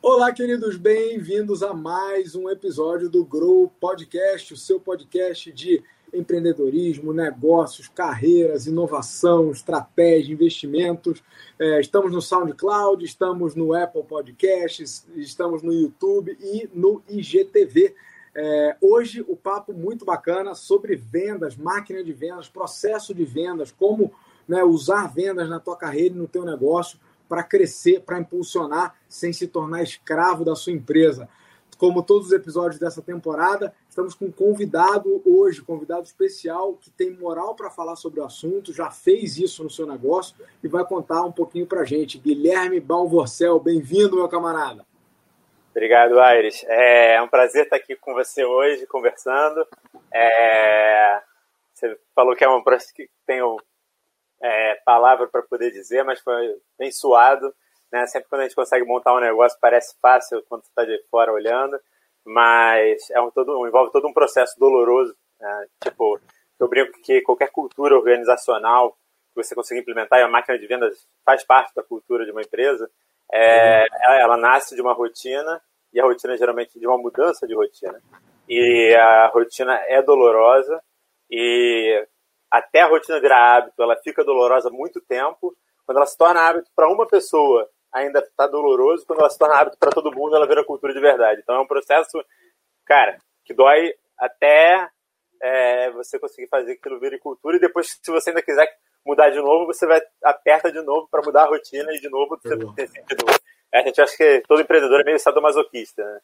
Olá, queridos, bem-vindos a mais um episódio do Grow Podcast, o seu podcast de empreendedorismo, negócios, carreiras, inovação, estratégia, investimentos. É, estamos no SoundCloud, estamos no Apple Podcasts, estamos no YouTube e no IGTV. É, hoje o papo muito bacana sobre vendas, máquina de vendas, processo de vendas, como né, usar vendas na tua carreira e no teu negócio para crescer, para impulsionar, sem se tornar escravo da sua empresa. Como todos os episódios dessa temporada, estamos com um convidado hoje, convidado especial, que tem moral para falar sobre o assunto, já fez isso no seu negócio e vai contar um pouquinho para gente. Guilherme Balvorcel, bem-vindo, meu camarada. Obrigado, Aires. É um prazer estar aqui com você hoje, conversando. É... Você falou que é um que tem é, palavra para poder dizer, mas foi bem suado. Né? Sempre quando a gente consegue montar um negócio parece fácil quando está de fora olhando, mas é um todo, envolve todo um processo doloroso. Né? Tipo, eu brinco que qualquer cultura organizacional que você consiga implementar, e a máquina de vendas faz parte da cultura de uma empresa, é, ela, ela nasce de uma rotina, e a rotina é geralmente de uma mudança de rotina. E a rotina é dolorosa, e até a rotina virar hábito, ela fica dolorosa muito tempo. Quando ela se torna hábito para uma pessoa, ainda está doloroso. Quando ela se torna hábito para todo mundo, ela vira cultura de verdade. Então é um processo, cara, que dói até é, você conseguir fazer aquilo virar cultura. E depois, se você ainda quiser mudar de novo, você vai aperta de novo para mudar a rotina e de novo você tem sentido. É, a gente acha que todo empreendedor é meio sadomasoquista, né?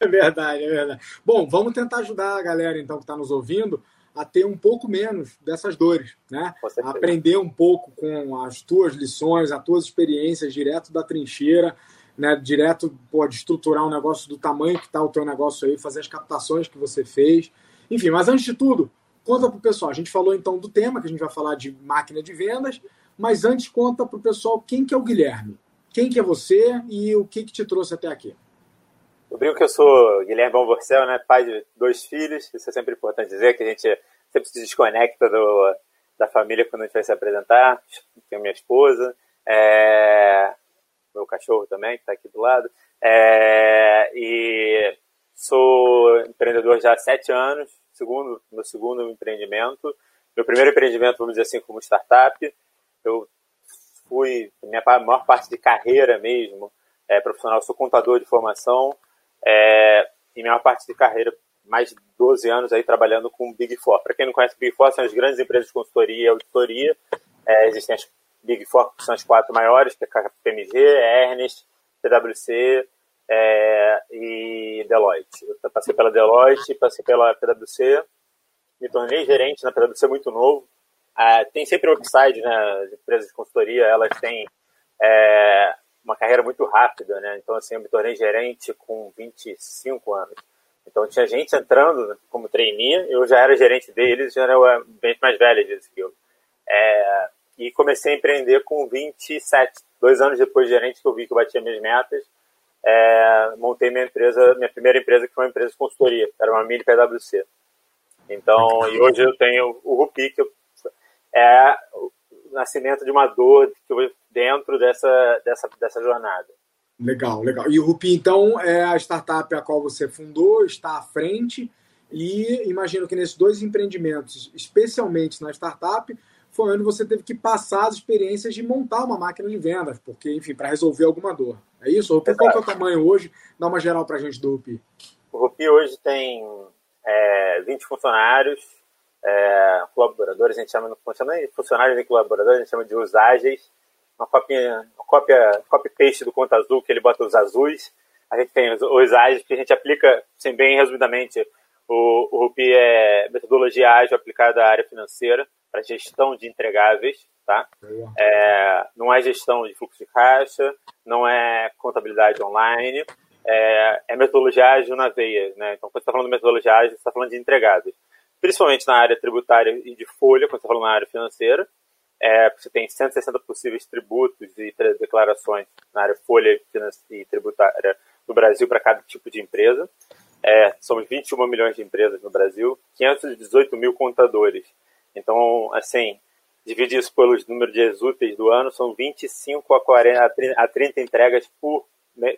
É verdade, é verdade. Bom, vamos tentar ajudar a galera então que está nos ouvindo a ter um pouco menos dessas dores, né? Aprender um pouco com as tuas lições, as tuas experiências direto da trincheira, né? Direto pode estruturar um negócio do tamanho que está o teu negócio aí, fazer as captações que você fez, enfim. Mas antes de tudo, conta para o pessoal. A gente falou então do tema que a gente vai falar de máquina de vendas, mas antes conta para o pessoal quem que é o Guilherme, quem que é você e o que que te trouxe até aqui. Eu brinco que eu sou Guilherme Bonvorcel, né? pai de dois filhos. Isso é sempre importante dizer, que a gente sempre se desconecta do, da família quando a gente vai se apresentar. Tenho minha esposa, é, meu cachorro também, que está aqui do lado. É, e sou empreendedor já há sete anos, segundo, meu segundo empreendimento. Meu primeiro empreendimento, vamos dizer assim, como startup. Eu fui, minha maior parte de carreira mesmo, é, profissional, sou contador de formação. É, e minha parte de carreira, mais de 12 anos aí trabalhando com Big Four. Para quem não conhece Big Four, são as grandes empresas de consultoria e auditoria. É, existem as Big Four, que são as quatro maiores, que é KPMG, Ernest, PwC é, e Deloitte. Eu passei pela Deloitte, passei pela PwC, me tornei gerente na PwC muito novo. É, tem sempre upside, né? As empresas de consultoria, elas têm é, uma carreira muito rápida, né? Então, assim, eu me tornei gerente com 25 anos. Então, tinha gente entrando como trainee, eu já era gerente deles, já era bem mais velha disso que eu. É, e comecei a empreender com 27, dois anos depois de gerente, que eu vi que eu batia minhas metas. É, montei minha empresa, minha primeira empresa, que foi uma empresa de consultoria, era uma mini PwC. Então, e hoje eu tenho o Rupi, que é nascimento de uma dor dentro dessa, dessa, dessa jornada. Legal, legal. E o Rupi, então, é a startup a qual você fundou, está à frente, e imagino que nesses dois empreendimentos, especialmente na startup, foi onde você teve que passar as experiências de montar uma máquina de vendas, porque, enfim, para resolver alguma dor. É isso? Rupi, qual é o tamanho hoje? Dá uma geral para a gente do Rupi. O Rupi hoje tem é, 20 funcionários, é, colaboradores, a gente chama, funcionários nem colaboradores, a gente chama de uságeis, uma cópia, uma cópia, copy-paste do Conta Azul, que ele bota os azuis, a gente tem os, os ágeis, que a gente aplica, assim, bem resumidamente, o, o RUPI é metodologia ágil aplicada à área financeira, para gestão de entregáveis, tá? É, não é gestão de fluxo de caixa, não é contabilidade online, é, é metodologia ágil na veia, né? Então, quando você está falando de metodologia ágil, você está falando de entregáveis principalmente na área tributária e de folha, quando você fala na área financeira. É, você tem 160 possíveis tributos e declarações na área folha e tributária no Brasil para cada tipo de empresa. É, somos 21 milhões de empresas no Brasil, 518 mil contadores. Então, assim, divide isso pelos números de úteis do ano, são 25 a, 40, a 30 entregas por,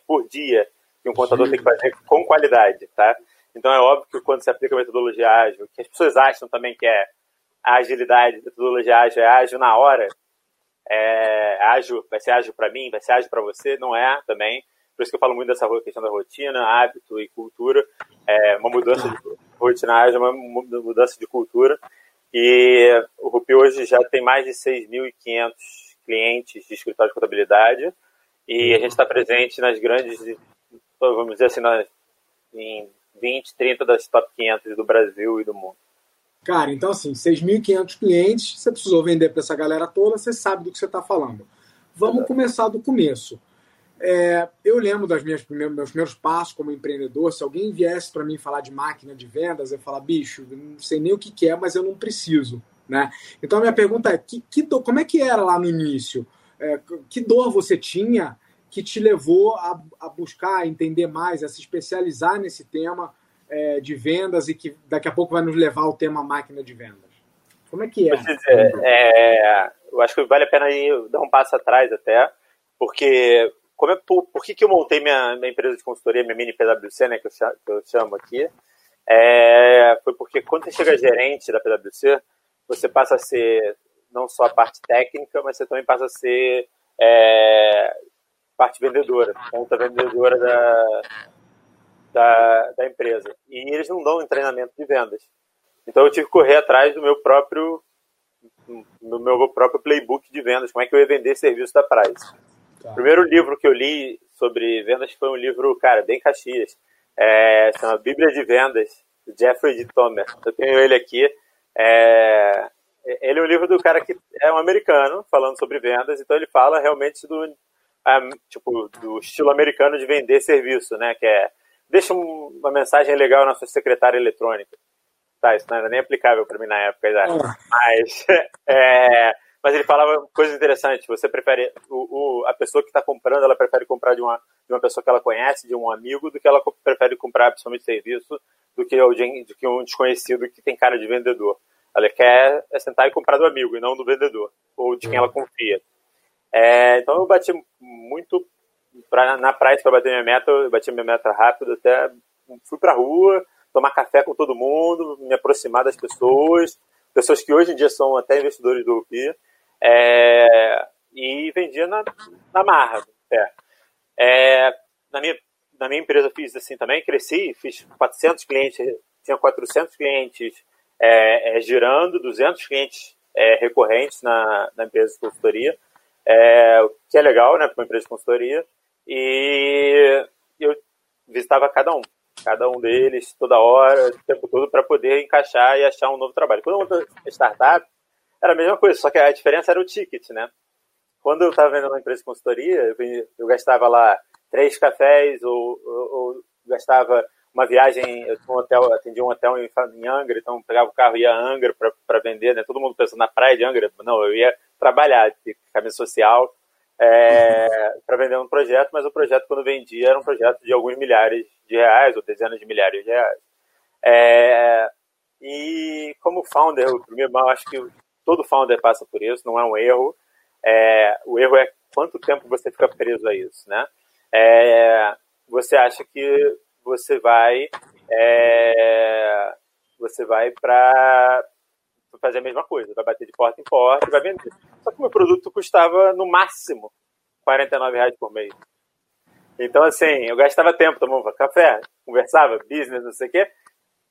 por dia que um contador tem que fazer com qualidade, tá? Então é óbvio que quando você aplica a metodologia ágil, que as pessoas acham também que é a agilidade, a metodologia ágil é ágil na hora, é ágil, vai ser ágil para mim, vai ser ágil para você, não é também. Por isso que eu falo muito dessa questão da rotina, hábito e cultura. É uma mudança de rotina ágil, uma mudança de cultura. E o Rupi hoje já tem mais de 6.500 clientes de escritório de contabilidade e a gente está presente nas grandes, vamos dizer assim, nas, em 20, 30 das top 500 do Brasil e do mundo. Cara, então assim, 6.500 clientes, você precisou vender para essa galera toda, você sabe do que você está falando. Vamos Exato. começar do começo. É, eu lembro dos meus primeiros passos como empreendedor. Se alguém viesse para mim falar de máquina de vendas, eu falar, bicho, não sei nem o que, que é, mas eu não preciso. Né? Então a minha pergunta é: que, que dor, como é que era lá no início? É, que dor você tinha que te levou a, a buscar a entender mais, a se especializar nesse tema é, de vendas e que daqui a pouco vai nos levar ao tema máquina de vendas? Como é que é? Dizer, é eu acho que vale a pena ir dar um passo atrás até, porque como é, por, por que, que eu montei minha, minha empresa de consultoria, minha mini PwC, né, que eu, chamo, que eu chamo aqui, é, foi porque quando você chega gerente da PwC, você passa a ser não só a parte técnica, mas você também passa a ser é, parte vendedora, ponta vendedora da, da, da empresa. E eles não dão treinamento de vendas. Então eu tive que correr atrás do meu próprio no meu próprio playbook de vendas, como é que eu ia vender serviço da Price. Tá. O primeiro livro que eu li sobre vendas foi um livro, cara, bem caxias, é, chama Bíblia de Vendas, do Jeffrey D. Tomer. Eu tenho ele aqui. É, ele é um livro do cara que é um americano, falando sobre vendas, então ele fala realmente do, tipo, do estilo americano de vender serviço, né, que é deixa uma mensagem legal na sua secretária eletrônica. Tá, isso não era nem aplicável para mim na época já. Ah. Mas, é, mas ele falava coisas interessantes. Você prefere, o, o a pessoa que está comprando, ela prefere comprar de uma, de uma pessoa que ela conhece, de um amigo, do que ela prefere comprar principalmente serviço do que, alguém, do que um desconhecido que tem cara de vendedor. Ela quer sentar e comprar do amigo e não do vendedor, ou de quem ela confia. É, então eu bati muito pra, na praia para bater minha meta, eu bati minha meta rápido, até fui para rua, tomar café com todo mundo, me aproximar das pessoas, pessoas que hoje em dia são até investidores do UPI, é, e vendia na, na marra. É. É, na, minha, na minha empresa fiz assim também, cresci, fiz 400 clientes, tinha 400 clientes é, é, girando, 200 clientes recorrentes na, na empresa de consultoria, é, que é legal, né, para uma empresa de consultoria, e eu visitava cada um, cada um deles, toda hora, o tempo todo, para poder encaixar e achar um novo trabalho. Quando eu montei startup, era a mesma coisa, só que a diferença era o ticket, né? Quando eu estava vendendo uma empresa de consultoria, eu, eu gastava lá três cafés ou, ou, ou, gastava uma viagem, eu tinha um hotel, atendia um hotel em, em Angra, então pegava o carro e ia a Angra para vender, né? Todo mundo pensando na praia de Angra, não, eu ia trabalhar, de caminho social, é, para vender um projeto, mas o projeto, quando vendia, era um projeto de alguns milhares de reais ou dezenas de milhares de reais. É, e como founder, o primeiro, eu acho que todo founder passa por isso, não é um erro. É, o erro é quanto tempo você fica preso a isso, né? É, você acha que você vai é, você vai para fazer a mesma coisa, vai bater de porta em porta e vai vender. Só que o meu produto custava no máximo 49 reais por mês. Então, assim, eu gastava tempo, tomava café, conversava, business, não sei o quê,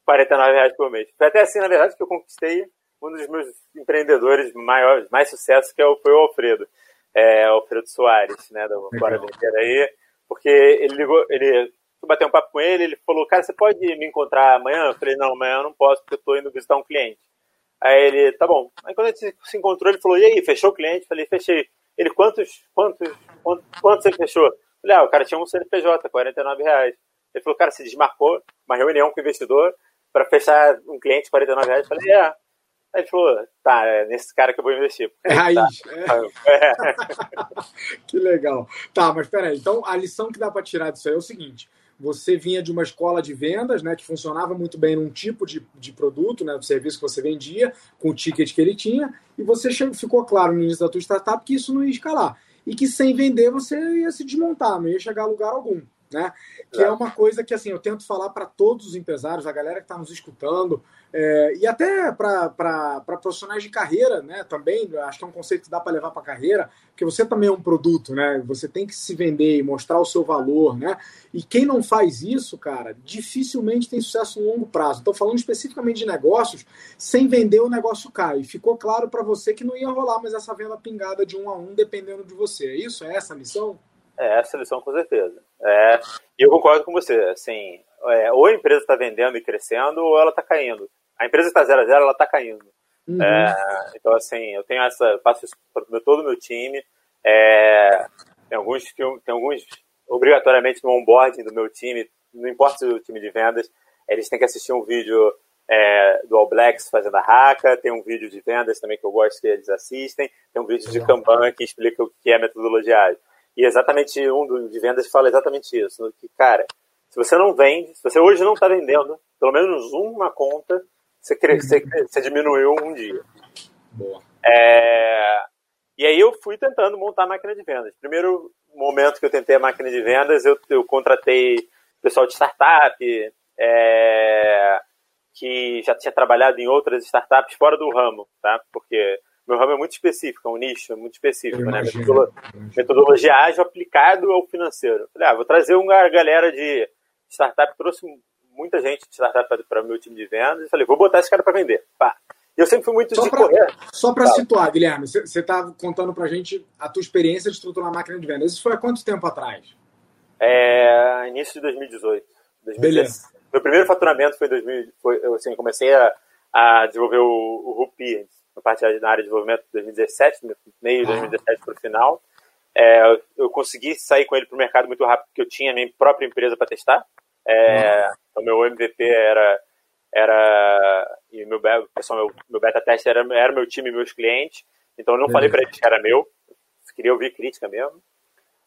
49 reais por mês. Foi até assim, na verdade, que eu conquistei um dos meus empreendedores maiores, mais sucesso, que é foi o Alfredo. É, Alfredo Soares, né, da Bora Vender aí, porque ele ligou, ele fui bater um papo com ele, ele falou, cara, você pode me encontrar amanhã? Eu falei, não, amanhã eu não posso, porque eu tô indo visitar um cliente. Aí ele, tá bom. Aí quando a gente se encontrou, ele falou, e aí, fechou o cliente? Eu falei, fechei. Ele, quantos, quantos, quantos, quantos você fechou? Eu falei, ah, o cara tinha um CNPJ, 49 reais. Ele falou, cara, se desmarcou uma reunião com o investidor para fechar um cliente 49 reais. Eu falei, é. Aí ele falou, tá, é nesse cara que eu vou investir. É raiz. Tá. É. que legal. Tá, mas peraí. Então, a lição que dá para tirar disso aí é o seguinte. Você vinha de uma escola de vendas, né, que funcionava muito bem num tipo de, de produto, né, do serviço que você vendia, com o ticket que ele tinha, e você chegou, ficou claro no início da tua startup que isso não ia escalar. E que sem vender você ia se desmontar, não ia chegar a lugar algum né? Que é uma coisa que assim eu tento falar para todos os empresários, a galera que está nos escutando, é, e até para profissionais de carreira, né? Também acho que é um conceito que dá para levar para a carreira, porque você também é um produto, né? Você tem que se vender e mostrar o seu valor, né? E quem não faz isso, cara, dificilmente tem sucesso no longo prazo. Estou falando especificamente de negócios, sem vender o negócio cai. E ficou claro para você que não ia rolar mais essa venda pingada de um a um, dependendo de você. É isso? É essa a missão? É, essa lição com certeza. É, e eu concordo com você. Assim, é, ou a empresa está vendendo e crescendo, ou ela está caindo. A empresa está zero a zero, ela está caindo. Uhum. É, então, assim, eu tenho essa, passo isso para todo o meu time. É, tem alguns, tem alguns obrigatoriamente no onboarding do meu time, não importa se é o time de vendas, eles têm que assistir um vídeo é, do All Blacks fazendo a raca, tem um vídeo de vendas também que eu gosto que eles assistem, tem um vídeo de Kanban que explica o que é metodologia ágil. E exatamente um de vendas fala exatamente isso. Que, cara, se você não vende, se você hoje não está vendendo, pelo menos uma conta, você, cre, você, uhum. você diminuiu um dia. Boa. É, e aí eu fui tentando montar a máquina de vendas. Primeiro momento que eu tentei a máquina de vendas, eu, eu contratei pessoal de startup, é, que já tinha trabalhado em outras startups fora do ramo, tá? Porque meu ramo é muito específico, é um nicho muito específico, né? Metodologia, metodologia ágil aplicado ao financeiro. Falei, ah, vou trazer uma galera de startup, trouxe muita gente de startup para o meu time de vendas e falei, vou botar esse cara para vender. Pá. Eu sempre fui muito só de pra, correr. Só para situar, Guilherme, você está contando para a gente a tua experiência de estruturar a máquina de vendas. Isso foi há quanto tempo atrás? É, início de 2018. 2018. Beleza. Meu primeiro faturamento foi em 2000, foi, eu assim, comecei a, a desenvolver o, o Rupi na parte da área de desenvolvimento de 2017, meio de 2017 para o final. É, eu consegui sair com ele para o mercado muito rápido, porque eu tinha a minha própria empresa para testar. É, uhum. Então, meu MVP era. era e meu, pessoal, meu, meu beta teste era, era meu time e meus clientes. Então, eu não uhum. falei para eles que era meu. Queria ouvir crítica mesmo.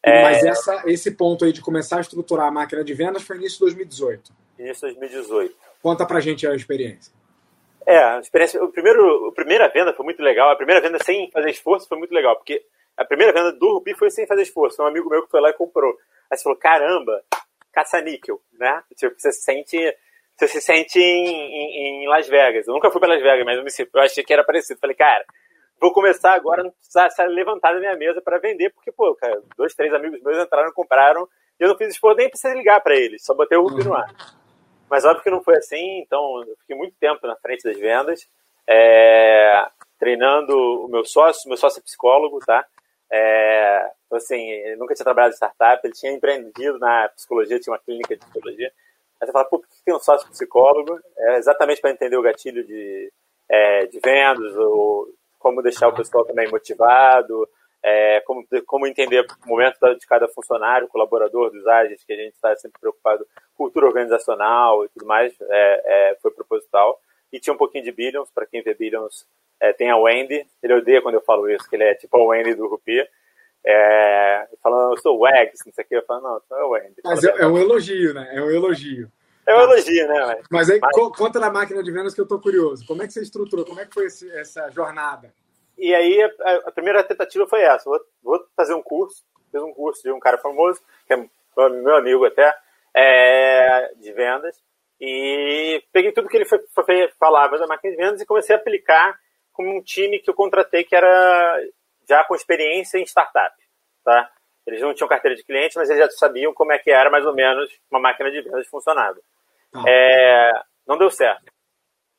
É, Mas essa, esse ponto aí de começar a estruturar a máquina de vendas foi início de 2018. Início de 2018. Conta pra gente a experiência. É, a experiência. O primeiro, a primeira venda foi muito legal. A primeira venda sem fazer esforço foi muito legal, porque a primeira venda do Rupi foi sem fazer esforço. Um amigo meu que foi lá e comprou. Aí você falou: caramba, caça-níquel, né? Tipo, você se sente. Você se sente em, em, em, Las Vegas. Eu nunca fui para Las Vegas, mas eu, me, eu achei que era parecido. Falei, cara, vou começar agora, não precisar levantar da minha mesa para vender, porque, pô, cara, dois, três amigos meus entraram compraram, e eu não fiz esforço, nem precisei ligar para eles, só botei o Rupi no ar. Mas óbvio que não foi assim, então eu fiquei muito tempo na frente das vendas, é, treinando o meu sócio, meu sócio é psicólogo, tá? É, então, assim, ele nunca tinha trabalhado em startup, ele tinha empreendido na psicologia, tinha uma clínica de psicologia. Aí você fala, por que tem um sócio psicólogo? É exatamente para entender o gatilho de, é, de vendas, ou como deixar o pessoal também motivado, é, como, como entender o momento de cada funcionário, colaborador dos agentes, que a gente está sempre preocupado, cultura organizacional e tudo mais, é, é, foi proposital. E tinha um pouquinho de Billions, para quem vê Billions, é, tem a Wendy, ele odeia quando eu falo isso, que ele é tipo a Wendy do Rupi, é, falando, eu sou Wags, não sei o que, eu falo, não, sou a Wendy. Mas é, é, um elogio, né? É um elogio. É um elogio, né? Mas, mas aí, mas... conta na máquina de vendas que eu tô curioso. Como é que você estruturou? Como é que foi esse, essa jornada? E aí a, a, primeira tentativa foi essa, vou, vou, fazer um curso, fiz um curso de um cara famoso, que é meu amigo até, é, de vendas, e peguei tudo que ele foi, foi, falava da máquina de vendas e comecei a aplicar com um time que eu contratei que era já com experiência em startup, tá? Eles não tinham carteira de cliente, mas eles já sabiam como é que era mais ou menos uma máquina de vendas funcionava. Ah. É, não deu certo.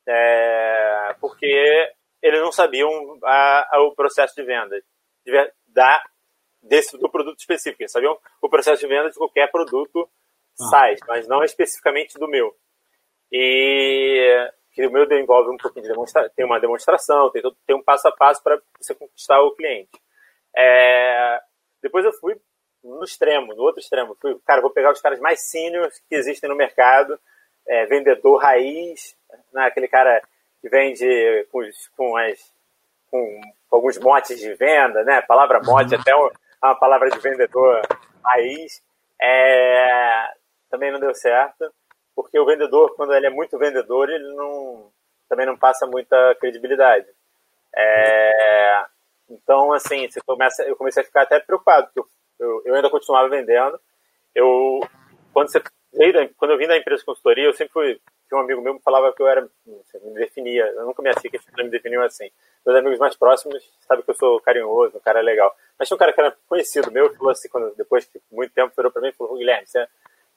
É, porque eles não sabiam a, a, o processo de venda de, da, desse, do produto específico. Eles sabiam o processo de venda de qualquer produto ah. Mas não especificamente do meu. E que o meu envolve um pouquinho de demonstração, tem uma demonstração, tem, todo, tem um passo a passo para você conquistar o cliente. É, depois eu fui no extremo, no outro extremo. Fui, cara, vou pegar os caras mais seniors que existem no mercado, é, vendedor raiz, né, aquele cara que vende com, com, as, com, alguns motes de venda, né? A palavra mote uhum. até uma palavra de vendedor raiz. É, também não deu certo, porque o vendedor, quando ele é muito vendedor, ele não, também não passa muita credibilidade. É, então, assim, você começa, eu comecei a ficar até preocupado, porque eu, eu, eu ainda continuava vendendo. Eu, quando, você quando eu vim da empresa de consultoria, eu sempre fui. Tinha um amigo meu que falava que eu era. me definia, eu nunca me achei que me definiam assim. Meus amigos mais próximos sabem que eu sou carinhoso, um cara legal. Mas tinha um cara que era conhecido meu, que falou assim, quando, depois de muito tempo, virou para mim e falou: Guilherme, você,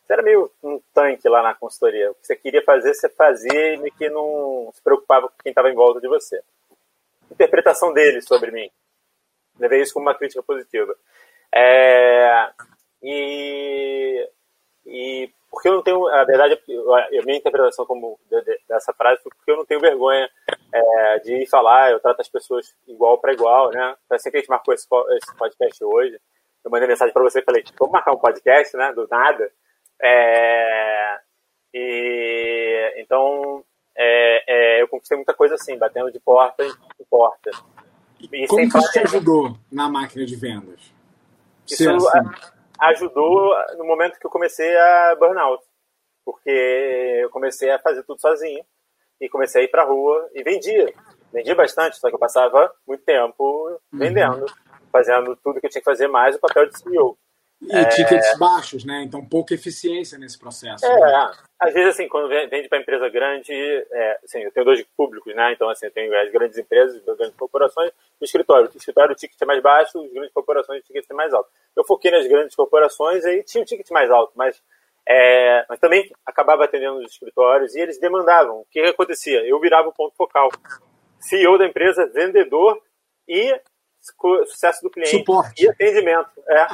você era meio um tanque lá na consultoria. O que você queria fazer, você fazia e que não se preocupava com quem estava em volta de você. Interpretação dele sobre mim. Levei isso como uma crítica positiva. É, e, e porque eu não tenho, a verdade, a minha interpretação como dessa frase foi porque eu não tenho vergonha é, de falar, eu trato as pessoas igual para igual, né? Assim que a gente marcou esse, esse podcast hoje, eu mandei mensagem para você e falei, vamos marcar um podcast, né? Do nada. É, e então é, é, eu conquistei muita coisa assim, batendo de porta em porta. E Como que isso te ajudou na máquina de vendas? Isso assim. Ajudou no momento que eu comecei a burnout, porque eu comecei a fazer tudo sozinho e comecei a ir para rua e vendia. Vendia bastante, só que eu passava muito tempo uhum. vendendo, fazendo tudo que eu tinha que fazer mais o papel de CEO. E é... tickets baixos, né? Então pouca eficiência nesse processo. É, né? às vezes assim, quando vende para empresa grande, é, assim, eu tenho dois públicos, né? Então assim, eu tenho as grandes empresas, as grandes corporações e o escritório. O escritório o ticket é mais baixo, as grandes corporações o ticket é mais alto. Eu foquei nas grandes corporações e aí tinha um ticket mais alto, mas é, mas também acabava atendendo os escritórios e eles demandavam. O que acontecia? Eu virava o ponto focal. CEO da empresa, vendedor e sucesso do cliente Suporte. e atendimento. É.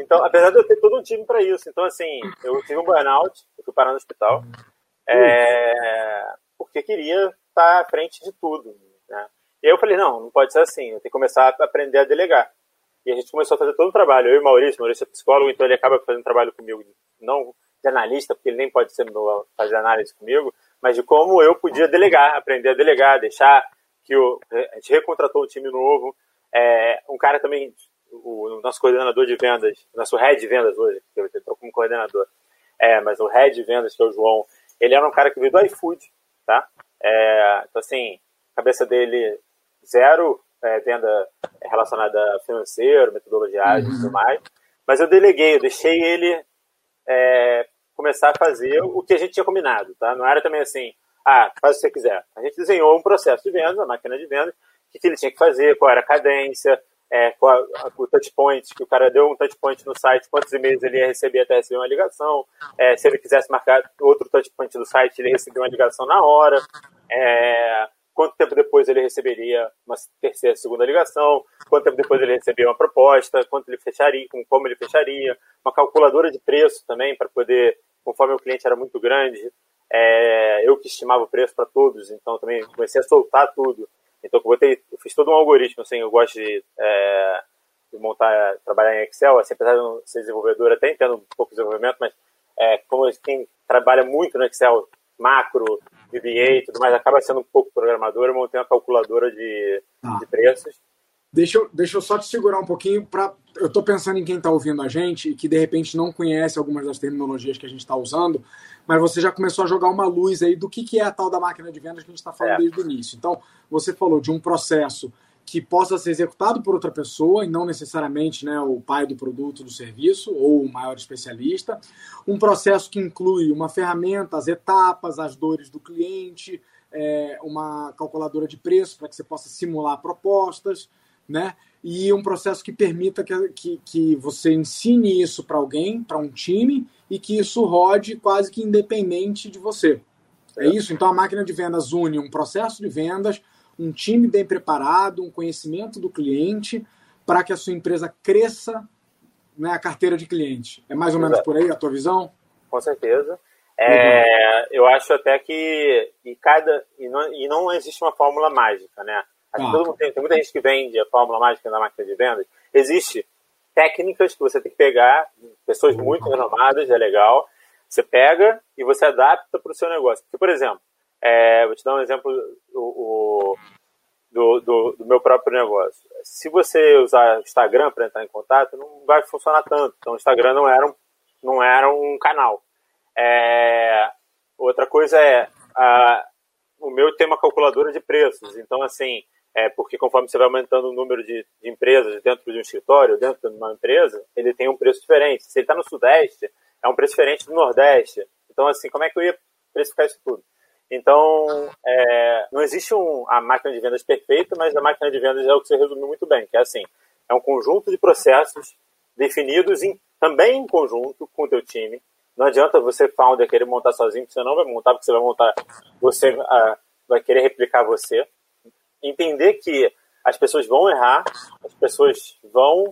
Então, apesar de eu ter todo um time para isso. Então, assim, eu tive um burnout, eu fui parar no hospital, é, porque queria estar à frente de tudo. Né? E aí eu falei, não, não pode ser assim, eu tenho que começar a aprender a delegar. E a gente começou a fazer todo o trabalho. Eu e o Maurício, o Maurício é psicólogo, então ele acaba fazendo trabalho comigo, não de analista, porque ele nem pode ser fazer análise comigo, mas de como eu podia delegar, aprender a delegar, deixar que o, a gente recontratou um time novo, é, um cara também, o, o, nosso coordenador de vendas, nosso head de vendas hoje, que eu estou como coordenador, é, mas o head de vendas, que é o João, ele era um cara que veio do iFood, tá? É, então, assim, cabeça dele, zero é, venda relacionada a financeiro, metodologia ágil e tudo uhum. mais. Mas eu deleguei, eu deixei ele é, começar a fazer o que a gente tinha combinado, tá? Não era também assim, ah, faz o que você quiser. A gente desenhou um processo de venda, uma máquina de venda, o que ele tinha que fazer, qual era a cadência, é, qual a, o touchpoint, que o cara deu um touchpoint no site, quantos e-mails ele ia receber até receber uma ligação, é, se ele quisesse marcar outro touchpoint do site, ele recebia uma ligação na hora, é, quanto tempo depois ele receberia uma terceira, segunda ligação, quanto tempo depois ele receberia uma proposta, quanto ele fecharia, como ele fecharia, uma calculadora de preço também, para poder, conforme o cliente era muito grande, é, eu que estimava o preço para todos, então também comecei a soltar tudo. Então eu, botei, eu fiz todo um algoritmo, assim, eu gosto de, é, de montar, trabalhar em Excel, assim, apesar de não ser desenvolvedor, até entendo um pouco de desenvolvimento, mas é, como quem trabalha muito no Excel, macro, VBA e tudo mais, acaba sendo um pouco programador, eu montei uma calculadora de, ah. de preços. Deixa eu, deixa eu só te segurar um pouquinho para eu estou pensando em quem está ouvindo a gente e que de repente não conhece algumas das terminologias que a gente está usando, mas você já começou a jogar uma luz aí do que, que é a tal da máquina de vendas que a gente está falando é. desde o início. Então, você falou de um processo que possa ser executado por outra pessoa e não necessariamente né, o pai do produto, do serviço ou o maior especialista. Um processo que inclui uma ferramenta, as etapas, as dores do cliente, é, uma calculadora de preço para que você possa simular propostas, né? E um processo que permita que, que, que você ensine isso para alguém, para um time, e que isso rode quase que independente de você. É isso? Então a máquina de vendas une um processo de vendas um time bem preparado, um conhecimento do cliente, para que a sua empresa cresça né, a carteira de cliente. É mais ou menos por aí a tua visão? Com certeza. É, eu acho até que e cada e não, e não existe uma fórmula mágica, né? Ah. Todo tem, tem muita gente que vende a fórmula mágica na máquina de vendas. Existe técnicas que você tem que pegar, pessoas muito renomadas, é legal. Você pega e você adapta para o seu negócio. Porque, por exemplo, é, vou te dar um exemplo o, o, do, do, do, meu próprio negócio. Se você usar Instagram para entrar em contato, não vai funcionar tanto. Então, o Instagram não era um, não era um canal. É, outra coisa é, a, o meu tem uma calculadora de preços, então assim, é porque conforme você vai aumentando o número de, de empresas dentro de um escritório, dentro de uma empresa, ele tem um preço diferente. Se ele está no Sudeste, é um preço diferente do Nordeste. Então, assim, como é que eu ia precificar isso tudo? Então, é, não existe um, a máquina de vendas perfeita, mas a máquina de vendas é o que você resumiu muito bem, que é assim, é um conjunto de processos definidos em, também em conjunto com o teu time. Não adianta você, founder, querer montar sozinho, porque você não vai montar, porque você vai montar, você uh, vai querer replicar você. Entender que as pessoas vão errar, as pessoas vão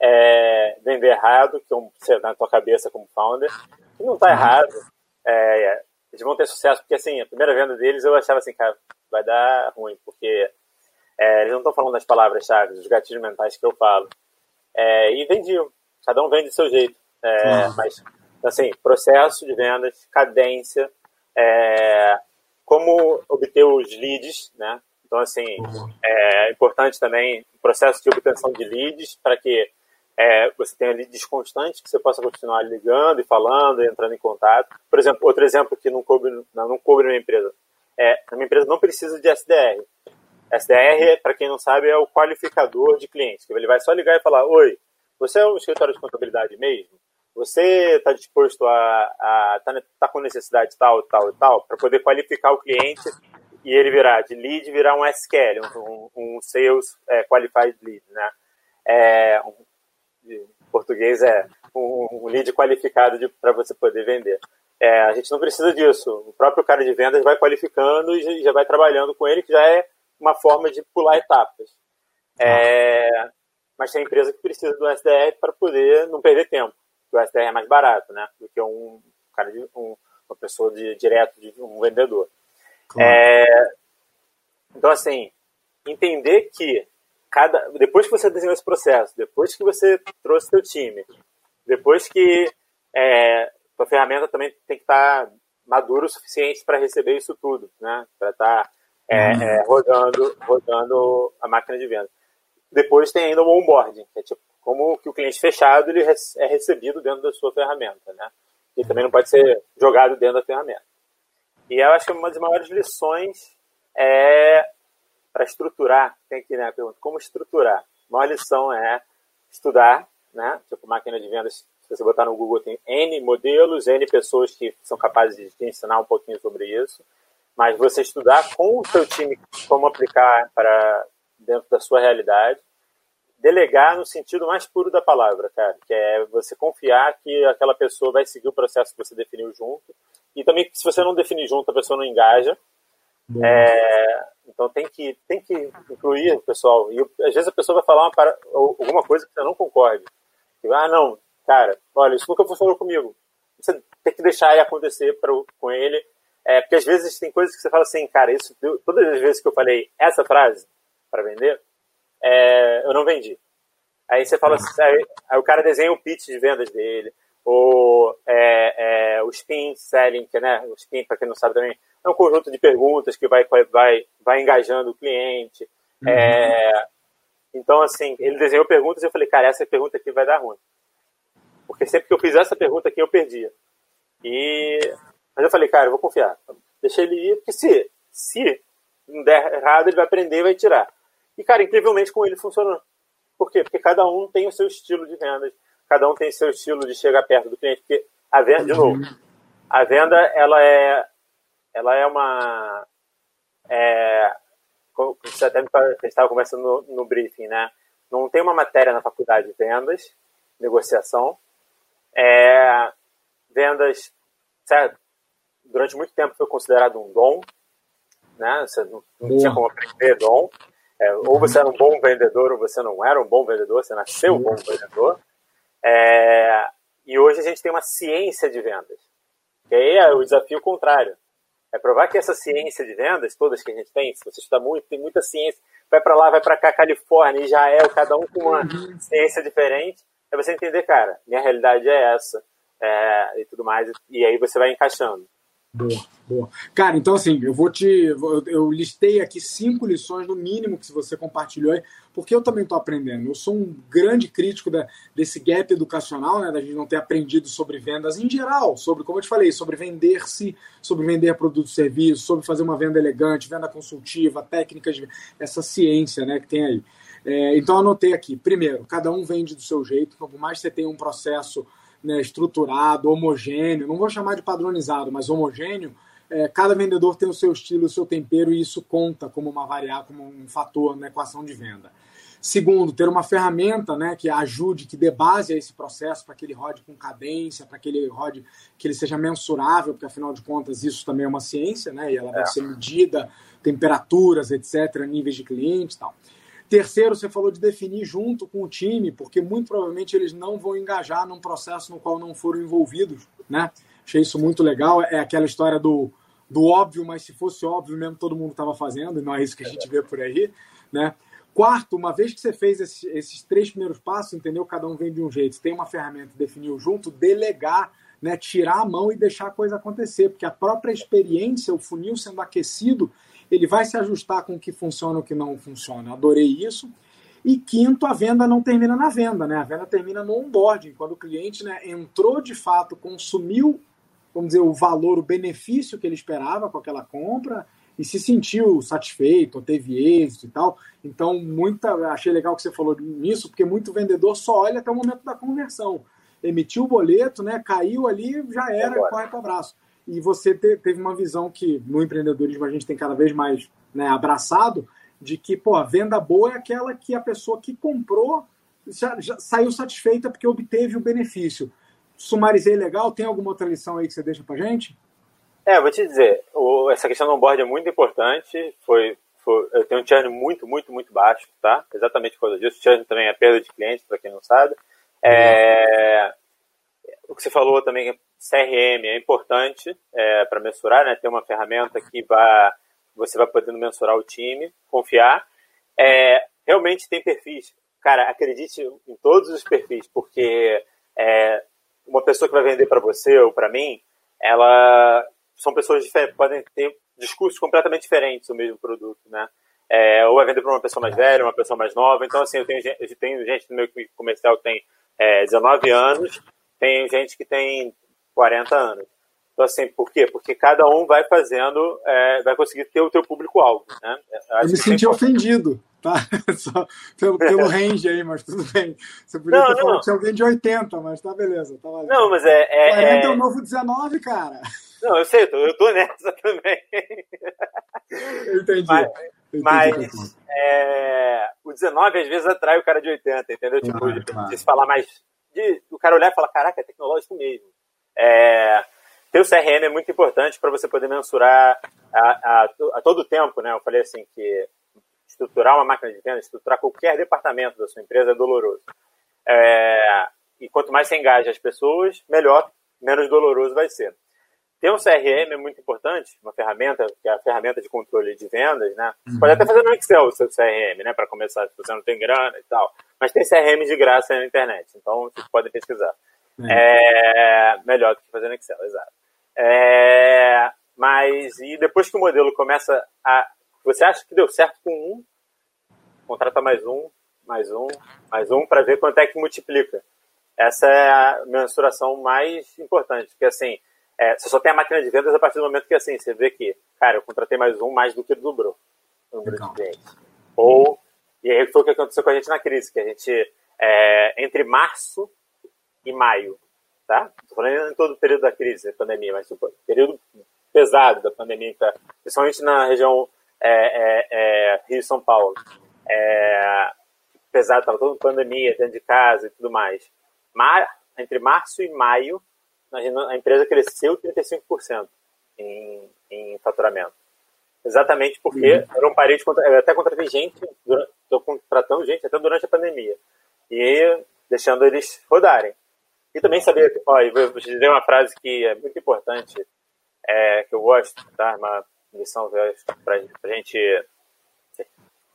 é, vender errado, que é na tua cabeça como founder, que não está errado. É, eles vão ter sucesso, porque assim, a primeira venda deles eu achava assim, cara, vai dar ruim, porque é, eles não estão falando das palavras-chave, dos gatilhos mentais que eu falo. É, e vendiam, cada um vende do seu jeito. É, mas, assim, processo de vendas, cadência, como obter os leads, né? Então, assim, é importante também o processo de obtenção de leads para que é, você tenha leads constantes que você possa continuar ligando e falando, e entrando em contato. Por exemplo, outro exemplo que não coube, não, na minha empresa. É, a minha empresa não precisa de SDR. SDR, para quem não sabe, é o qualificador de clientes. Ele vai só ligar e falar: Oi, você é um escritório de contabilidade mesmo? Você está disposto a estar tá, tá com necessidade tal, tal e tal, para poder qualificar o cliente e ele virar de lead, virar um SQL, um, um Sales é, Qualified Lead, né? É, um, em português é um, lead qualificado para você poder vender. É, a gente não precisa disso. O próprio cara de vendas vai qualificando e já vai trabalhando com ele, que já é uma forma de pular etapas. É, mas tem empresa que precisa do SDR para poder não perder tempo. O SDR é mais barato, né? Do que um cara de, um, uma pessoa de direto de um vendedor. Claro. É, então, assim, entender que cada depois que você desenhou esse processo, depois que você trouxe seu time, depois que é, a ferramenta também tem que estar madura o suficiente para receber isso tudo, né? Para estar tá, é, uhum. é, rodando, rodando a máquina de venda. Depois tem ainda o onboarding, que é tipo como que o cliente fechado ele é recebido dentro da sua ferramenta, né? E também não pode ser jogado dentro da ferramenta. E eu acho que uma das maiores lições é para estruturar, tem aqui né, a pergunta, como estruturar? A maior lição é estudar, né? Tipo, máquina de vendas, se você botar no Google, tem N modelos, N pessoas que são capazes de te ensinar um pouquinho sobre isso, mas você estudar com o seu time como aplicar para dentro da sua realidade, delegar no sentido mais puro da palavra, cara, que é você confiar que aquela pessoa vai seguir o processo que você definiu junto, e também se você não definir junto, a pessoa não engaja, é, então tem que, tem que incluir o pessoal. E às vezes a pessoa vai falar uma, alguma coisa que você não concorde. Tipo, ah, não, cara, olha, isso nunca funcionou comigo. Você tem que deixar ele acontecer pra, com ele. É, porque às vezes tem coisas que você fala assim, cara, isso todas as vezes que eu falei essa frase para vender, é, eu não vendi. Aí você fala assim, aí, aí, o cara desenha o pitch de vendas dele, ou é, é, o spin selling, que né, o spin, para quem não sabe também, é um conjunto de perguntas que vai, vai, vai engajando o cliente. Uhum. É, então, assim, ele desenhou perguntas e eu falei, cara, essa pergunta aqui vai dar ruim. Porque sempre que eu fiz essa pergunta aqui, eu perdia. E... Mas eu falei, cara, eu vou confiar. Deixa ele ir, porque se, se não der errado, ele vai aprender e vai tirar. E, cara, incrivelmente com ele funcionou. Por quê? Porque cada um tem o seu estilo de vendas, cada um tem seu estilo de chegar perto do cliente. Porque a venda, de novo, a venda, ela é ela é uma. É, você até estava conversando no, no, briefing, né? Não tem uma matéria na faculdade de vendas, negociação. É, vendas, certo? Durante muito tempo foi considerado um dom, né? Você não, não tinha como aprender dom. É, ou você era um bom vendedor ou você não era um bom vendedor, você nasceu um bom vendedor. É, e hoje a gente tem uma ciência de vendas. Que aí é o desafio contrário. É provar que essa ciência de vendas, todas que a gente tem, se você estuda muito, tem muita ciência, vai para lá, vai para cá, Califórnia, Israel, cada um com uma uhum. ciência diferente, é você entender, cara, minha realidade é essa, é, e tudo mais, e aí você vai encaixando. Boa, boa. Cara, então assim, eu vou te. Eu listei aqui cinco lições no mínimo que você compartilhou aí, porque eu também estou aprendendo. Eu sou um grande crítico da, desse gap educacional, né? Da gente não ter aprendido sobre vendas em geral, sobre, como eu te falei, sobre vender-se, sobre vender produtos e serviços, sobre fazer uma venda elegante, venda consultiva, técnicas de essa ciência né, que tem aí. É, então anotei aqui. Primeiro, cada um vende do seu jeito, por mais que você tenha um processo né, estruturado, homogêneo, não vou chamar de padronizado, mas homogêneo, é, cada vendedor tem o seu estilo, o seu tempero, e isso conta como uma variável, como um fator na equação de venda. Segundo, ter uma ferramenta né, que ajude, que dê base a esse processo para que ele rode com cadência, para que ele rode, que ele seja mensurável, porque afinal de contas isso também é uma ciência, né? E ela é. deve ser medida, temperaturas, etc., níveis de cliente e tal. Terceiro, você falou de definir junto com o time, porque muito provavelmente eles não vão engajar num processo no qual não foram envolvidos, né? Achei isso muito legal. É aquela história do, do óbvio, mas se fosse óbvio mesmo, todo mundo estava fazendo, e não é isso que a gente vê por aí, né? Quarto, uma vez que você fez esses, esses, três primeiros passos, entendeu? Cada um vem de um jeito. Tem uma ferramenta, definiu junto, delegar, né? tirar a mão e deixar a coisa acontecer, porque a própria experiência, o funil sendo aquecido, ele vai se ajustar com o que funciona e o que não funciona. Adorei isso. E quinto, a venda não termina na venda, né? A venda termina no onboarding, quando o cliente né, entrou de fato, consumiu, vamos dizer, o valor, o benefício que ele esperava com aquela compra e se sentiu satisfeito, ou teve êxito e tal. Então, muita, achei legal que você falou nisso, porque muito vendedor só olha até o momento da conversão. Emitiu o boleto, né? Caiu ali, já era, corre para o abraço e você te, teve uma visão que no empreendedorismo a gente tem cada vez mais né, abraçado, de que pô, a venda boa é aquela que a pessoa que comprou já, já saiu satisfeita porque obteve o benefício. Sumarizei legal, tem alguma outra lição aí que você deixa pra gente? É, vou te dizer, o, essa questão do onboard é muito importante, foi, foi, eu tenho um churn muito, muito, muito baixo, tá? Exatamente por causa disso. Churn também é perda de clientes, para quem não sabe. É, o que você falou também, CRM é importante é, para mensurar, né? Ter uma ferramenta que você vai podendo mensurar o time, confiar. É, realmente tem perfis. Cara, acredite em todos os perfis, porque é, uma pessoa que vai vender para você ou para mim, ela são pessoas diferentes, podem ter discursos completamente diferentes do mesmo produto, né? É, ou vai vender para uma pessoa mais velha, uma pessoa mais nova. Então, assim, eu tenho, eu tenho gente no meu comercial que tem é, 19 anos, tem gente que tem 40 anos. Então, assim, por quê? Porque cada um vai fazendo, é, vai conseguir ter o teu público-alvo. Né? Eu me senti ofendido, tá? Só pelo, pelo range aí, mas tudo bem. Você podia não, ter não. falado que tinha alguém de 80, mas tá beleza. Tá não, mas é. é 40 é o novo 19, cara. Não, eu sei, eu tô nessa também. Eu entendi. Mas, entendi mas é, o 19 às vezes atrai o cara de 80, entendeu? Tipo, claro, de, claro. de se falar mais. De, o cara olhar e falar, caraca, é tecnológico mesmo. É, ter o CRM é muito importante para você poder mensurar a, a, a, todo tempo, né? Eu falei assim que estruturar uma máquina de venda, estruturar qualquer departamento da sua empresa é doloroso. É, e quanto mais você engaja as pessoas, melhor, menos doloroso vai ser. Ter um CRM é muito importante, uma ferramenta, que é a ferramenta de controle de vendas, né? Você pode até fazer no Excel o seu CRM, né? Para começar, se você não tem grana e tal. Mas tem CRM de graça na internet, então vocês podem pesquisar. É. é melhor do que fazer no Excel, exato. É, mas, e depois que o modelo começa a. Você acha que deu certo com um, contrata mais um, mais um, mais um, para ver quanto é que multiplica. Essa é a mensuração mais importante, porque assim, é, você só tem a máquina de vendas a partir do momento que assim, você vê que, cara, eu contratei mais um, mais do que dobrou o número de clientes. Ou, e aí foi o que aconteceu com a gente na crise, que a gente, é, entre março e maio, tá? Estou falando em todo o período da crise, da pandemia, mas tipo, período pesado da pandemia, tá? principalmente na região é, é, é, Rio São Paulo. É, pesado, estava toda pandemia, dentro de casa e tudo mais. Mar, entre março e maio, a empresa cresceu 35% em, em faturamento. Exatamente porque uhum. era um parede, eu até contratei gente, estou contratando gente até durante a pandemia. E deixando eles rodarem. E também saber, ó, eu te dizer uma frase que é muito importante, é, que eu gosto, tá? Uma lição para a gente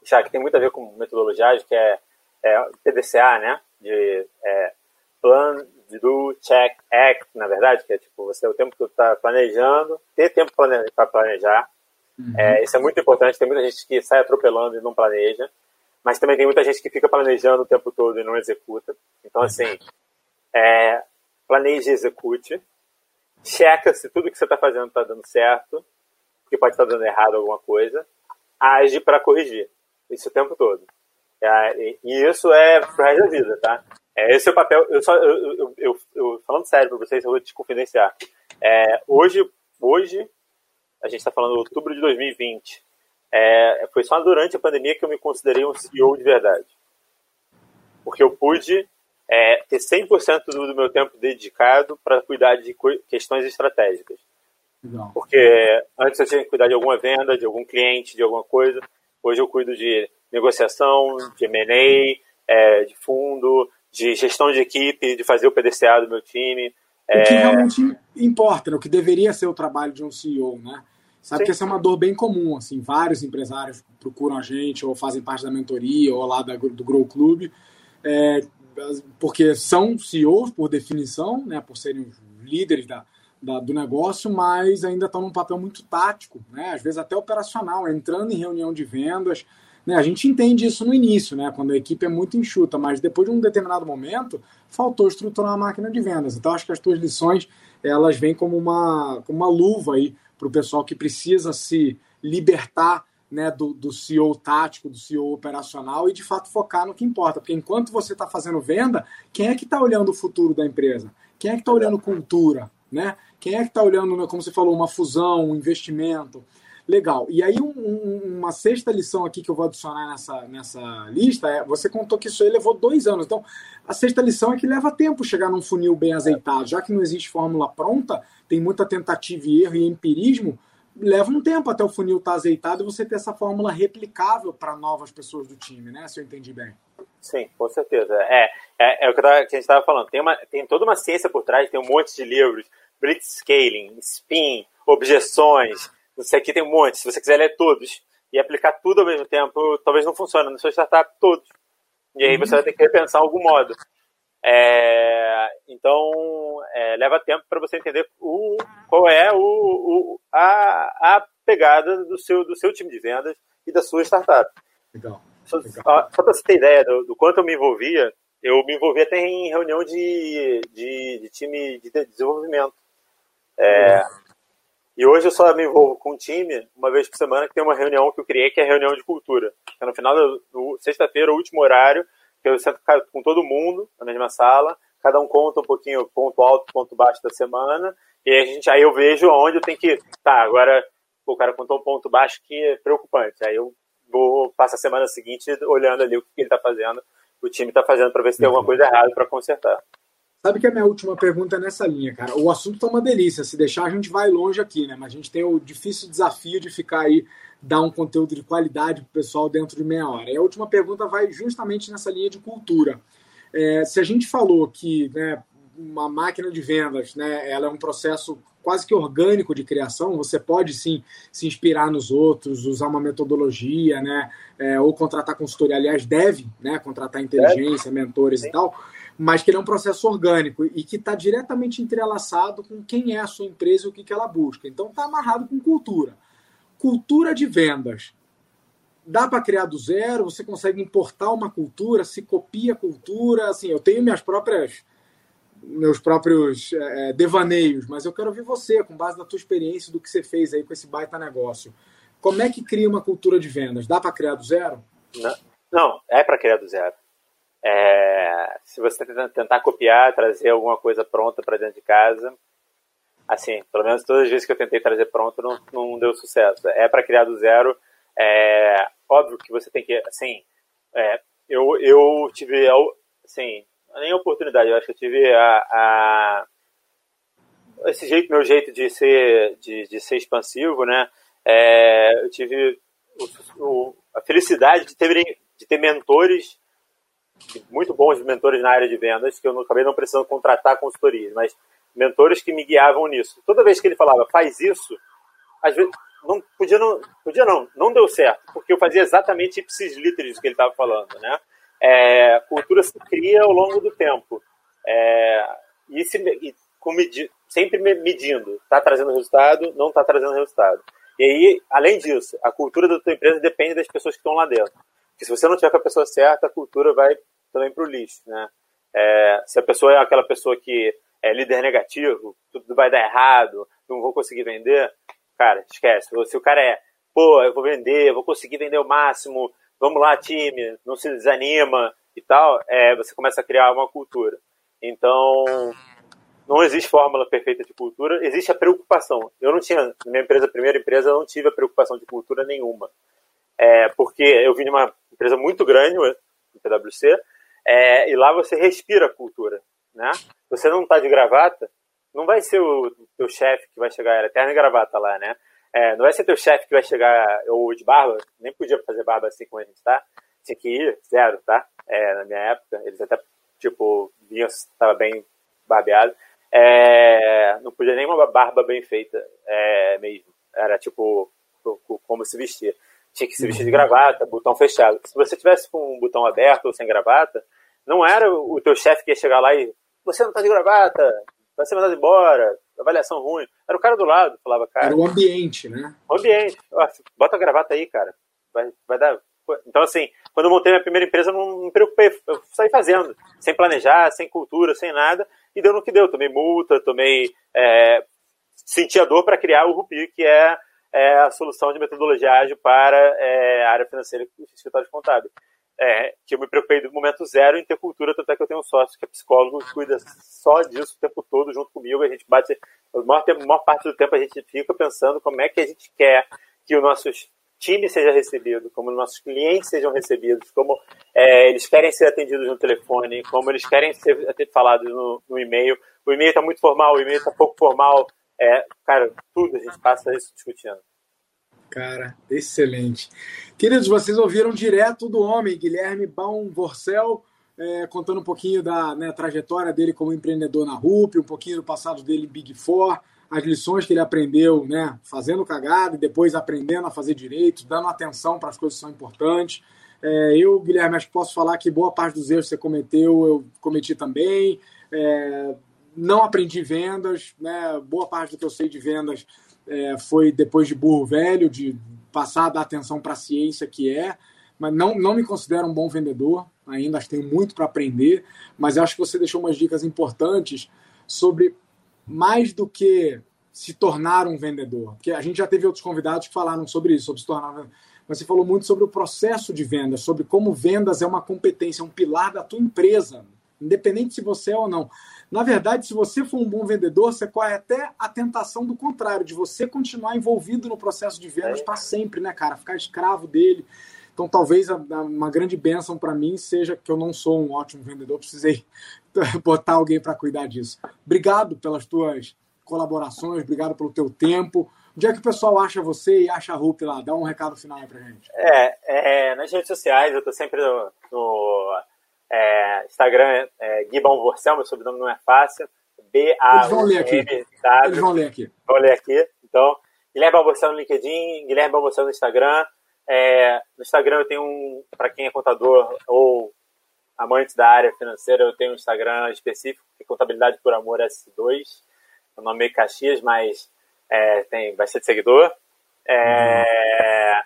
já que tem muito a ver com metodologia ágil, que é, é PDCA, né? De é, plan, do, check, act, na verdade, que é tipo, você é o tempo que tu tá planejando, ter tempo para planejar. Uhum. É, isso é muito importante. Tem muita gente que sai atropelando e não planeja, mas também tem muita gente que fica planejando o tempo todo e não executa. Então, assim, é, planeje e execute. Checa se tudo que você está fazendo está dando certo, porque pode estar tá dando errado alguma coisa. Age para corrigir. Isso o tempo todo. É, e isso é pro resto da vida, tá? É, esse é o papel. Eu só, eu, eu, eu, falando sério para vocês, eu vou te confidenciar. É, hoje, hoje, a gente está falando de outubro de 2020. É, foi só durante a pandemia que eu me considerei um CEO de verdade. Porque eu pude é, ter 100% do, do meu tempo dedicado para cuidar de questões estratégicas. Não. Porque antes eu tinha que cuidar de alguma venda, de algum cliente, de alguma coisa. Hoje eu cuido de negociação, de M&A, é, de fundo, de gestão de equipe, de fazer o PDCA do meu time. O que é... realmente importa, né? o que deveria ser o trabalho de um CEO, né? Sabe Sim. que essa é uma dor bem comum, assim, vários empresários procuram a gente ou fazem parte da mentoria ou lá da, do Grow Club, é, porque são CEOs por definição, né, por serem os líderes da, da, do negócio, mas ainda estão num papel muito tático, né, às vezes até operacional, entrando em reunião de vendas, né? A gente entende isso no início, né? quando a equipe é muito enxuta, mas depois de um determinado momento, faltou estruturar a máquina de vendas. Então, acho que as tuas lições elas vêm como uma, como uma luva aí para o pessoal que precisa se libertar né, do, do CEO tático, do CEO operacional e de fato focar no que importa. Porque enquanto você está fazendo venda, quem é que está olhando o futuro da empresa? Quem é que está olhando cultura? Né? Quem é que está olhando, como você falou, uma fusão, um investimento? Legal. E aí, um, um, uma sexta lição aqui que eu vou adicionar nessa, nessa lista é: você contou que isso aí levou dois anos. Então, a sexta lição é que leva tempo chegar num funil bem azeitado. Já que não existe fórmula pronta, tem muita tentativa e erro e empirismo, leva um tempo até o funil estar tá azeitado e você ter essa fórmula replicável para novas pessoas do time, né? Se eu entendi bem. Sim, com certeza. É, é, é o que, a gente estava falando. Tem, uma, tem toda uma ciência por trás, tem um monte de livros, Blitzscaling, Spin, objeções, isso aqui tem um monte. Se você quiser ler todos e aplicar tudo ao mesmo tempo, talvez não funcione na sua startup todos. E aí você vai ter que repensar algum modo. É, então, é, leva tempo para você entender o, qual é o, o, a, a pegada do seu, do seu time de vendas e da sua startup. Legal. Só, só, só para você ter ideia do, do, quanto eu me envolvia, eu me envolvi até em reunião de, de, de time de desenvolvimento. É, e hoje eu só me envolvo com um time uma vez por semana que tem uma reunião que eu criei, que é a reunião de cultura. É no final da sexta-feira, o último horário, que eu sento com todo mundo na mesma sala, cada um conta um pouquinho ponto alto, ponto baixo da semana, e aí, a gente, aí eu vejo onde eu tenho que. Tá, agora o cara contou um ponto baixo que é preocupante. Aí eu vou passar a semana seguinte olhando ali o que ele está fazendo, o time está fazendo, para ver se tem alguma coisa errada para consertar. Sabe que a minha última pergunta é nessa linha, cara. O assunto tá uma delícia. Se deixar, a gente vai longe aqui, né? Mas a gente tem o difícil desafio de ficar aí, dar um conteúdo de qualidade pro pessoal dentro de meia hora. E a última pergunta vai justamente nessa linha de cultura. É, se a gente falou que né, uma máquina de vendas, né, ela é um processo quase que orgânico de criação, você pode sim se inspirar nos outros, usar uma metodologia, né, é, ou contratar consultoria. Aliás, deve né, contratar inteligência, mentores sim. e tal mas que ele é um processo orgânico e que está diretamente entrelaçado com quem é a sua empresa e o que, que ela busca. Então está amarrado com cultura. Cultura de vendas. Dá para criar do zero, você consegue importar uma cultura, se copia a cultura. Assim, eu tenho minhas próprias meus próprios é, devaneios, mas eu quero ouvir você, com base na tua experiência do que você fez aí com esse baita negócio. Como é que cria uma cultura de vendas? Dá para criar do zero? Não, não é para criar do zero. É, se você tentar copiar, trazer alguma coisa pronta para dentro de casa, assim, pelo menos todas as vezes que eu tentei trazer pronto não, não deu sucesso. É para criar do zero. É óbvio que você tem que, assim, é, eu, eu tive, assim, nem oportunidade, eu acho que eu tive a, a esse jeito, meu jeito de ser, de, de ser expansivo, né? É, eu tive o, o, a felicidade de ter, de ter mentores muito bons mentores na área de vendas, que eu acabei não precisando contratar consultorias, mas mentores que me guiavam nisso. Toda vez que ele falava, faz isso, às vezes não podia não, podia não, não deu certo, porque eu fazia exatamente ipsis literis que ele estava falando, né? É, cultura se cria ao longo do tempo. É, e, se, e com medi sempre medindo, está trazendo resultado, não está trazendo resultado. E aí, além disso, a cultura da tua empresa depende das pessoas que estão lá dentro. Porque se você não tiver com a pessoa certa, a cultura vai também para o lixo, né? É, se a pessoa é aquela pessoa que é líder negativo, tudo vai dar errado, não vou conseguir vender, cara, esquece. Se o cara é, pô, eu vou vender, vou conseguir vender o máximo, vamos lá, time, não se desanima e tal, é, você começa a criar uma cultura. Então, não existe fórmula perfeita de cultura, existe a preocupação. Eu não tinha, na minha empresa, primeira empresa, eu não tive a preocupação de cultura nenhuma. É, porque eu vim de uma empresa muito grande, o PwC, é, e lá você respira a cultura, né? Você não está de gravata, não vai ser o teu chefe que vai chegar, era terno e gravata lá, né? É, não vai ser teu chefe que vai chegar, ou de barba, nem podia fazer barba assim como a gente tá, tinha que ir, zero, tá? É, na minha época, eles até, tipo, vinham, estava bem barbeado, é, não podia nem uma barba bem feita é, mesmo, era tipo, como se vestir. Tinha que se vestir de gravata, botão fechado. Se você tivesse com um botão aberto ou sem gravata, não era o teu chefe que ia chegar lá e você não tá de gravata, vai ser mandado embora, avaliação ruim. Era o cara do lado, falava, cara. Era o ambiente, né? O ambiente. bota a gravata aí, cara. Vai, vai dar. Então, assim, quando eu montei minha primeira empresa, eu não me preocupei. Eu saí fazendo, sem planejar, sem cultura, sem nada. E deu no que deu. Tomei multa, tomei. É, senti a dor para criar o Rupi, que é, é, a solução de metodologia ágil para é, a área financeira e escritório contábil é, que eu me preocupei do momento zero em ter cultura, tanto é que eu tenho um sócio que é psicólogo e cuida só disso o tempo todo junto comigo. A gente bate, a maior, a maior parte do tempo a gente fica pensando como é que a gente quer que os nossos times sejam recebidos, como os nossos clientes sejam recebidos, como é, eles querem ser atendidos no telefone, como eles querem ser falados no, no e-mail. O e-mail está muito formal, o e-mail está pouco formal. É, cara, tudo a gente passa isso discutindo. Cara, excelente. Queridos, vocês ouviram direto do homem, Guilherme Baum Vorcel, é, contando um pouquinho da né, trajetória dele como empreendedor na RUP, um pouquinho do passado dele em Big Four, as lições que ele aprendeu né, fazendo cagada e depois aprendendo a fazer direito, dando atenção para as coisas que são importantes. É, eu, Guilherme, acho que posso falar que boa parte dos erros que você cometeu, eu cometi também. É, não aprendi vendas, né, boa parte do que eu sei de vendas é, foi depois de burro velho, de passar a atenção para a ciência que é, mas não, não me considero um bom vendedor, ainda acho que tenho muito para aprender, mas acho que você deixou umas dicas importantes sobre mais do que se tornar um vendedor, porque a gente já teve outros convidados que falaram sobre isso, sobre se tornar mas você falou muito sobre o processo de vendas, sobre como vendas é uma competência, um pilar da tua empresa, independente se você é ou não. Na verdade, se você for um bom vendedor, você corre até a tentação do contrário, de você continuar envolvido no processo de vendas é. para sempre, né, cara? Ficar escravo dele. Então, talvez uma grande bênção para mim seja que eu não sou um ótimo vendedor, precisei botar alguém para cuidar disso. Obrigado pelas tuas colaborações, obrigado pelo teu tempo. Onde é que o pessoal acha você e acha a Rup lá? Dá um recado final aí pra gente. É, é nas redes sociais, eu tô sempre no, no é, Instagram é Gibão Vorcel, meu sobrenome não é fácil. B-A. Eles vão ler aqui. Eles vão ler aqui. Vão ler aqui. Então, Guilherme Balborcel no LinkedIn, Guilherme Balborcel no Instagram. É, no Instagram eu tenho um, para quem é contador ou amante da área financeira, eu tenho um Instagram específico, que é Contabilidade por Amor S2. O nome é Caxias, mas é, tem bastante seguidor. É, uhum.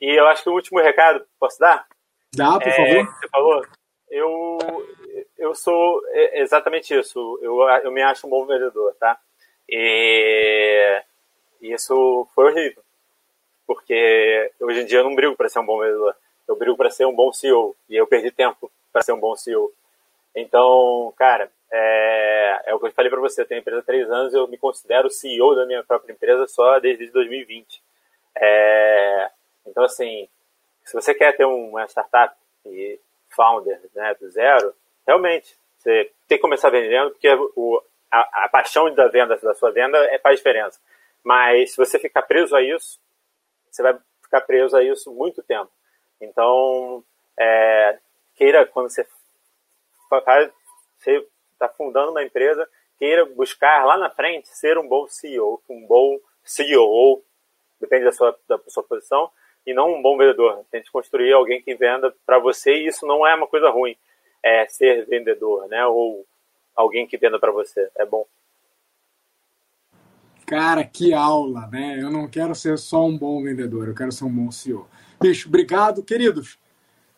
E eu acho que o último recado, posso dar? Dá, por é, favor. Você falou? Eu, eu sou exatamente isso. Eu, eu me acho um bom vendedor, tá? E isso foi horrível. Porque hoje em dia eu não brigo para ser um bom vendedor. Eu brigo para ser um bom CEO. E eu perdi tempo para ser um bom CEO. Então, cara, é, é o que eu falei para você. Eu tenho empresa há três anos eu me considero CEO da minha própria empresa só desde 2020. É, então, assim, se você quer ter uma startup e founder, né, do zero, realmente, você tem que começar vendendo, porque o, a, a, paixão da venda, da sua venda, é, faz diferença. Mas se você ficar preso a isso, você vai ficar preso a isso muito tempo. Então, é, queira, quando você está fundando uma empresa, queira buscar lá na frente ser um bom CEO, um bom CEO, depende da sua, da sua posição, e não um bom vendedor. Tente construir alguém que venda para você e isso não é uma coisa ruim, é ser vendedor, né? Ou alguém que venda para você. É bom. Cara, que aula, né? Eu não quero ser só um bom vendedor, eu quero ser um bom CEO. Bicho, obrigado. Queridos,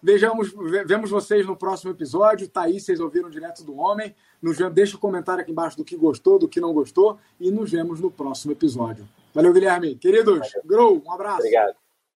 vejamos, vemos vocês no próximo episódio. Tá aí, vocês ouviram direto do homem. Nos deixa o um comentário aqui embaixo do que gostou, do que não gostou. E nos vemos no próximo episódio. Valeu, Guilherme. Queridos, Valeu. Grow, um abraço. Obrigado.